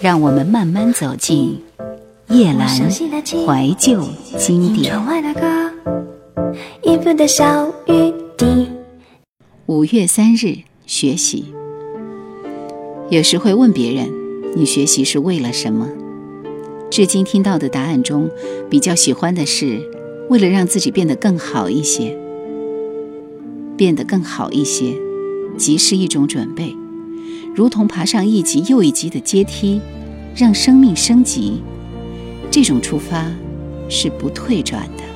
让我们慢慢走进夜阑怀旧经典。五月三日，学习。有时会问别人：“你学习是为了什么？”至今听到的答案中，比较喜欢的是为了让自己变得更好一些。变得更好一些，即是一种准备，如同爬上一级又一级的阶梯，让生命升级。这种出发是不退转的。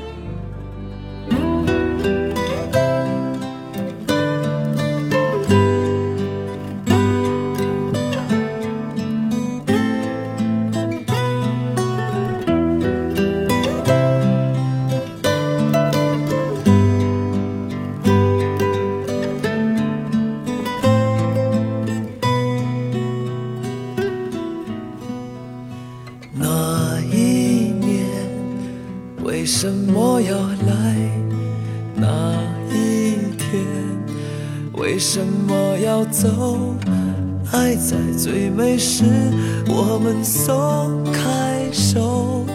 松开手，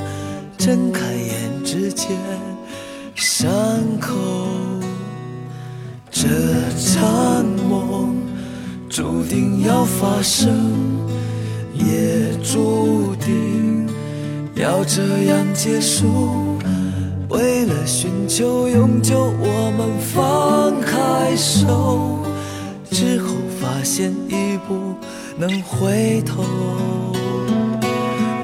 睁开眼之间，伤口。这场梦注定要发生，也注定要这样结束。为了寻求永久，我们放开手，之后发现已不。能回头，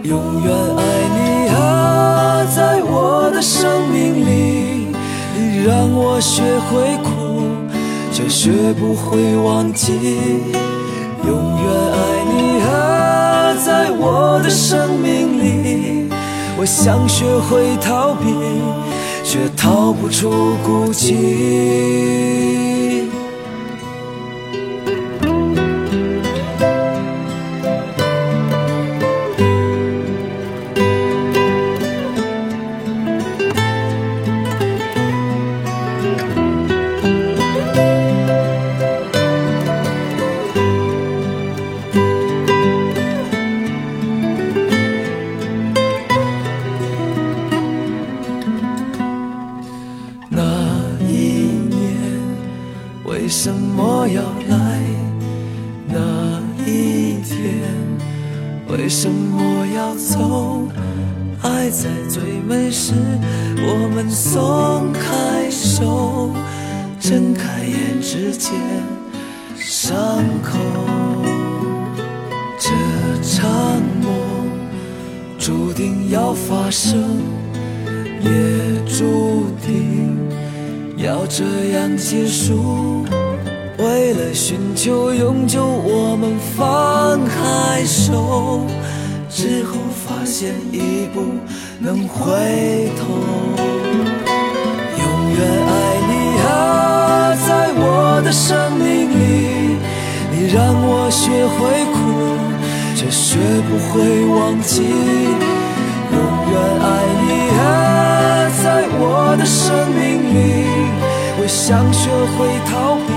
永远爱你啊，在我的生命里，你让我学会哭，却学不会忘记。永远爱你啊，在我的生命里，我想学会逃避，却逃不出孤寂。松开手睁开眼之间伤口这场梦注定要发生也注定要这样结束为了寻求永久我们放开手之后发现已不能回头永远爱你啊，在我的生命里，你让我学会哭，却学不会忘记。永远爱你啊，在我的生命里，我想学会逃避，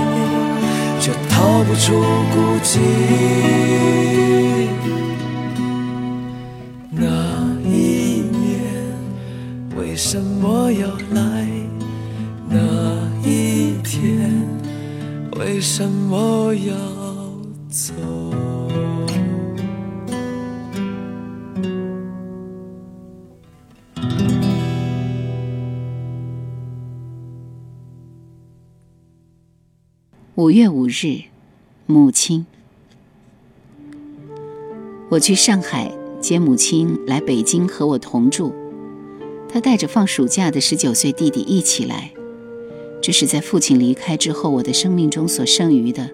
却逃不出孤寂。那一年为什么要来？什么要走？五月五日，母亲。我去上海接母亲来北京和我同住，她带着放暑假的十九岁弟弟一起来。这是在父亲离开之后，我的生命中所剩余的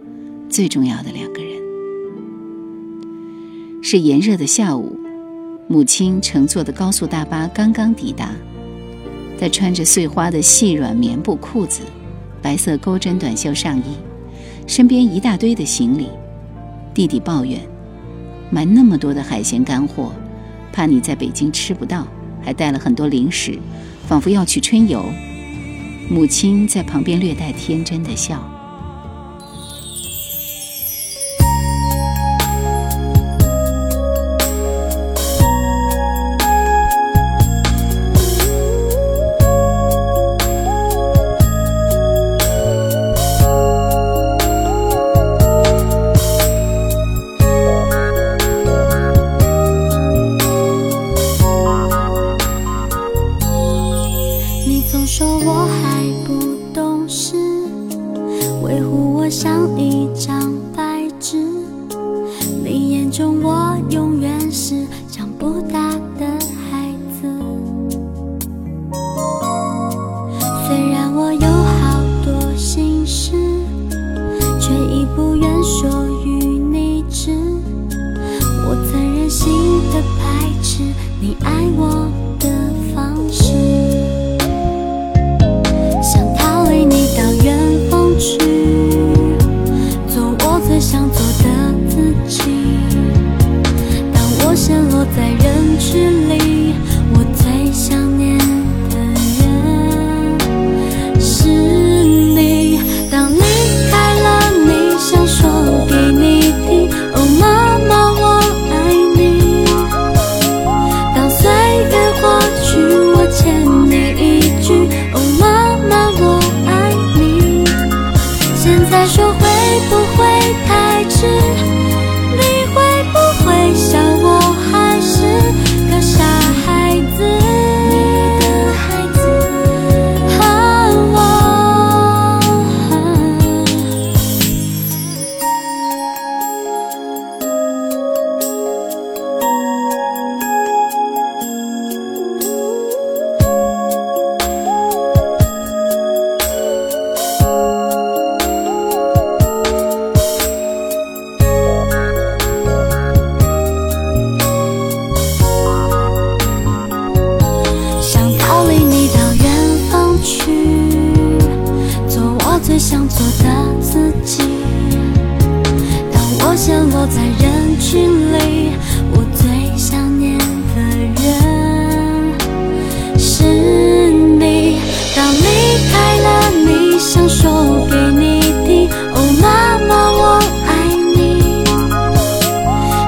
最重要的两个人。是炎热的下午，母亲乘坐的高速大巴刚刚抵达，她穿着碎花的细软棉布裤子，白色钩针短袖上衣。身边一大堆的行李，弟弟抱怨，买那么多的海鲜干货，怕你在北京吃不到，还带了很多零食，仿佛要去春游。母亲在旁边略带天真的笑。是自己。当我陷落在人群里，我最想念的人是你。当离开了，你想说给你听，哦，妈妈，我爱你。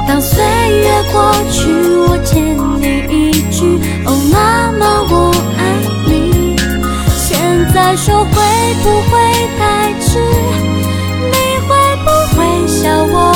当岁月过去，我欠你一句，哦，妈妈，我爱你。现在说会不会你会不会笑我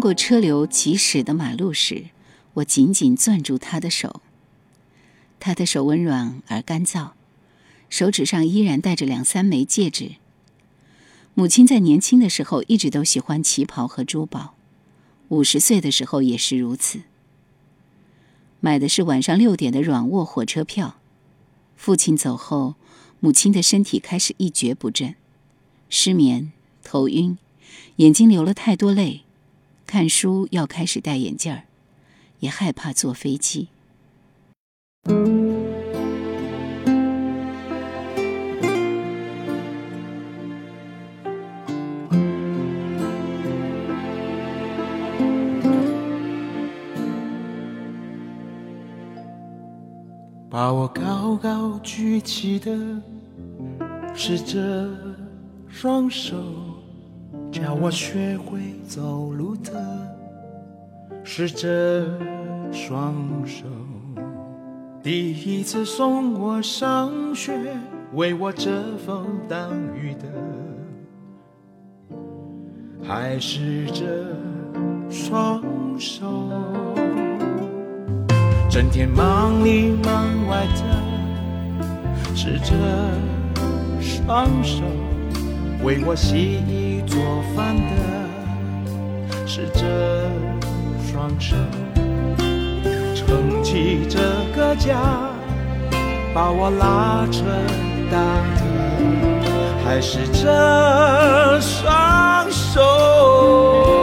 过车流疾驶的马路时，我紧紧攥住他的手。他的手温软而干燥，手指上依然戴着两三枚戒指。母亲在年轻的时候一直都喜欢旗袍和珠宝，五十岁的时候也是如此。买的是晚上六点的软卧火车票。父亲走后，母亲的身体开始一蹶不振，失眠、头晕，眼睛流了太多泪。看书要开始戴眼镜儿，也害怕坐飞机。把我高高举起的是这双手，教我学会走路的是这双手。第一次送我上学，为我遮风挡雨的，还是这双手。整天忙里忙外的，是这双手；为我洗衣做饭的，是这双手；撑起这个家，把我拉扯大的，还是这双手？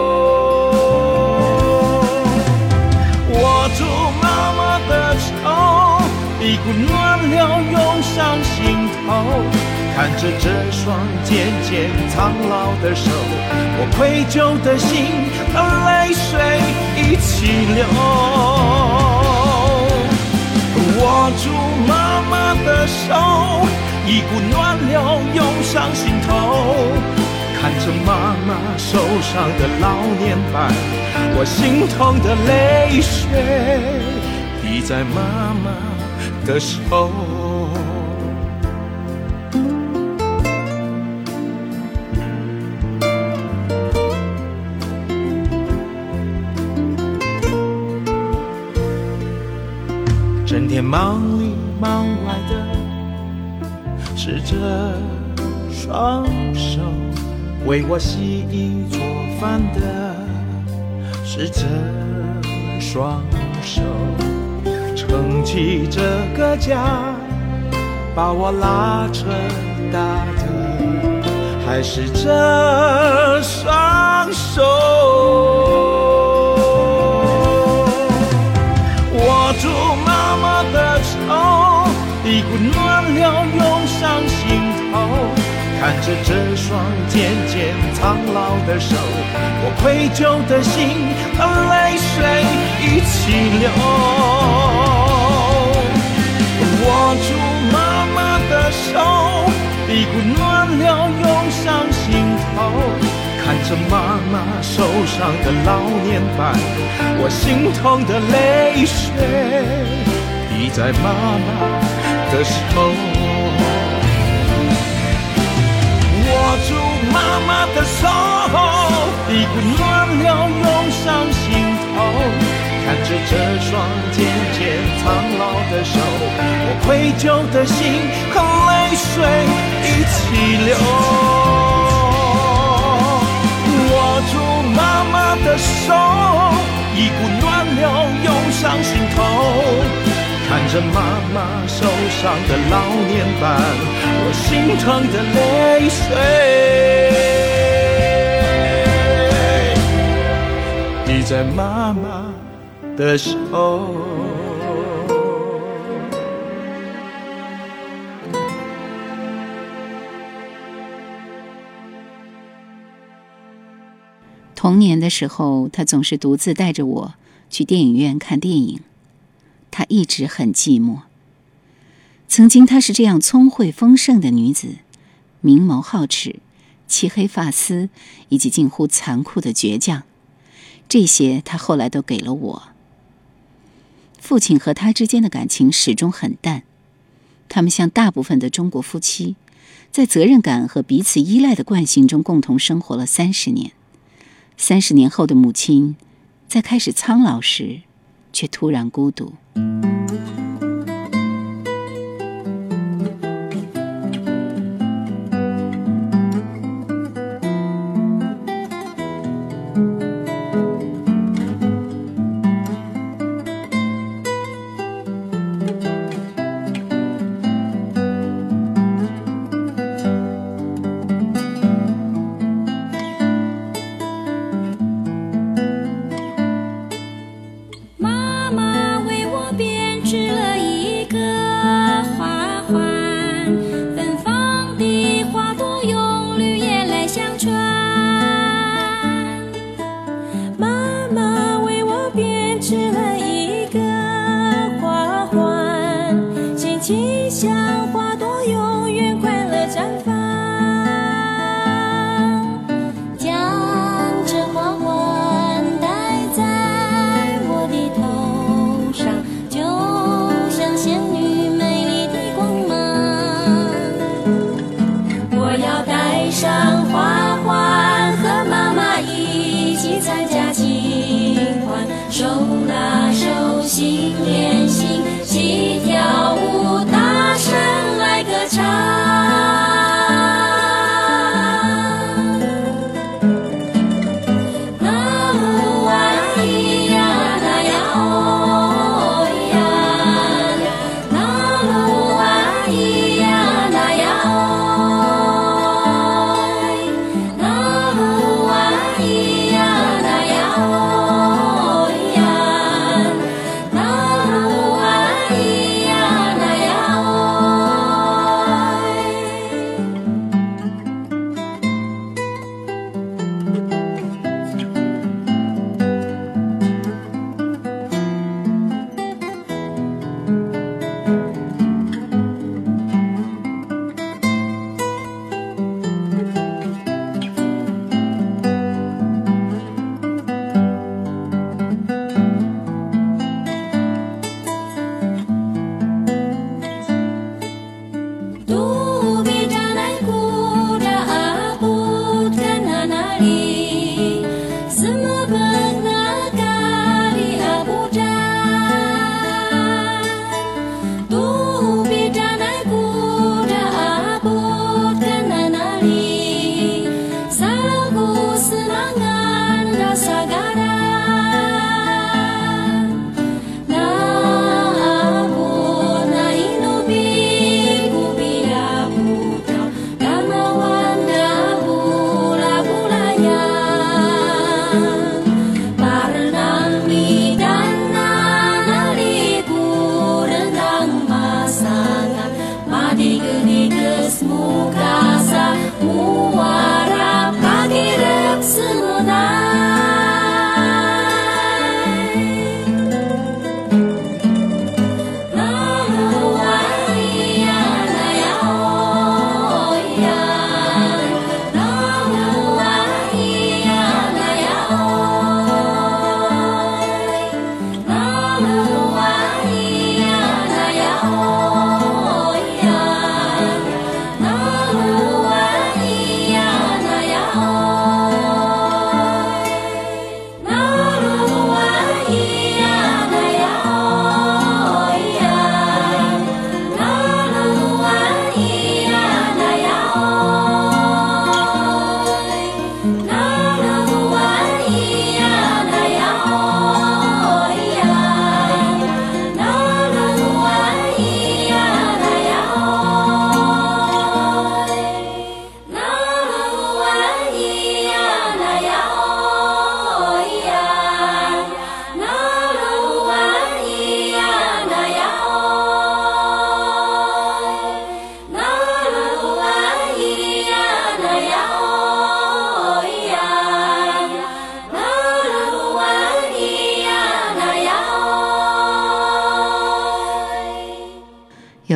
看着这双渐渐苍老的手，我愧疚的心和泪水一起流。握住妈妈的手，一股暖流涌上心头。看着妈妈手上的老年斑，我心痛的泪水滴在妈妈的手。整天忙里忙外的，是这双手；为我洗衣做饭的，是这双手；撑起这个家，把我拉扯大的，还是这双手。着这双渐渐苍老的手，我愧疚的心和泪水一起流。握住妈妈的手，一股暖流涌上心头，看着妈妈手上的老年斑，我心痛的泪水。滴在妈妈的手，握住妈妈的手，一股暖流涌上心头。看着这双渐渐苍老的手，我愧疚的心和泪水一起流。握住妈妈的手，一股暖流涌上心头。着妈妈手上的老年斑，我心疼的泪水滴在妈妈的手。童年的时候，他总是独自带着我去电影院看电影。她一直很寂寞。曾经，她是这样聪慧丰盛的女子，明眸皓齿，漆黑发丝，以及近乎残酷的倔强，这些她后来都给了我。父亲和她之间的感情始终很淡，他们像大部分的中国夫妻，在责任感和彼此依赖的惯性中共同生活了三十年。三十年后的母亲，在开始苍老时。却突然孤独。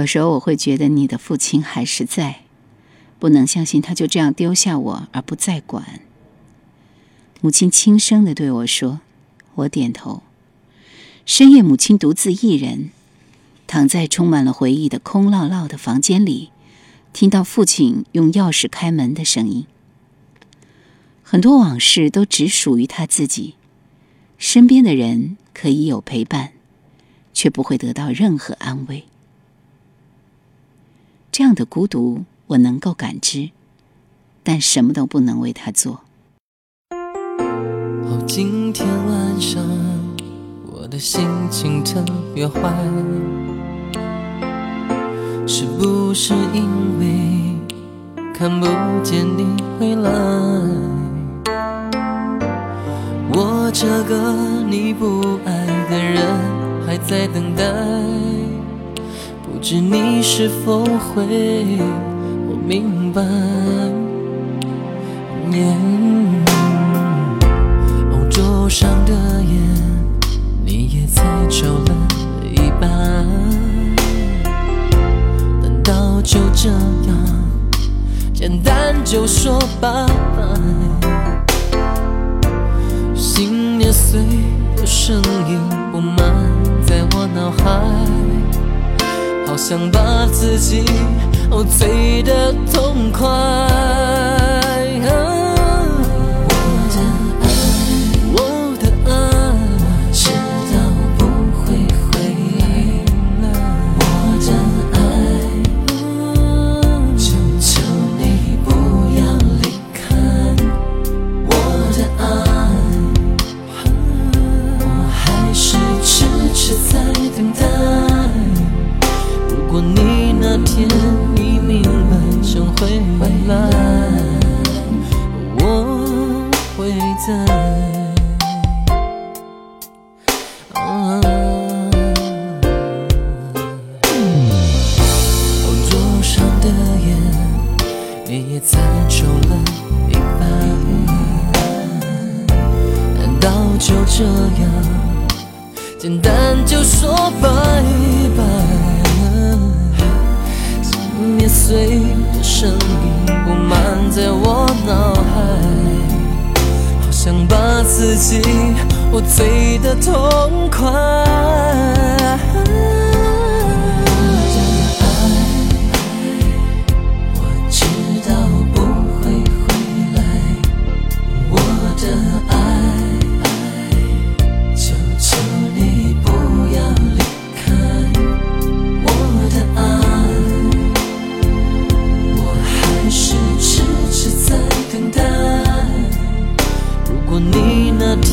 有时候我会觉得你的父亲还是在，不能相信他就这样丢下我而不再管。母亲轻声的对我说，我点头。深夜，母亲独自一人躺在充满了回忆的空落落的房间里，听到父亲用钥匙开门的声音。很多往事都只属于他自己，身边的人可以有陪伴，却不会得到任何安慰。这样的孤独，我能够感知，但什么都不能为他做。哦，今天晚上我的心情特别坏，是不是因为看不见你回来？我这个你不爱的人还在等待。不知你是否会我明白？欧洲上的烟，你也才抽了一半。难道就这样简单就说拜拜？新年岁的声音布满在我脑海。好想把自己哦醉得痛快。就这样，简单就说拜拜。熄灭碎的声音布满在我脑海，好想把自己我醉得痛快。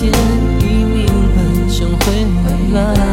天已明白想回来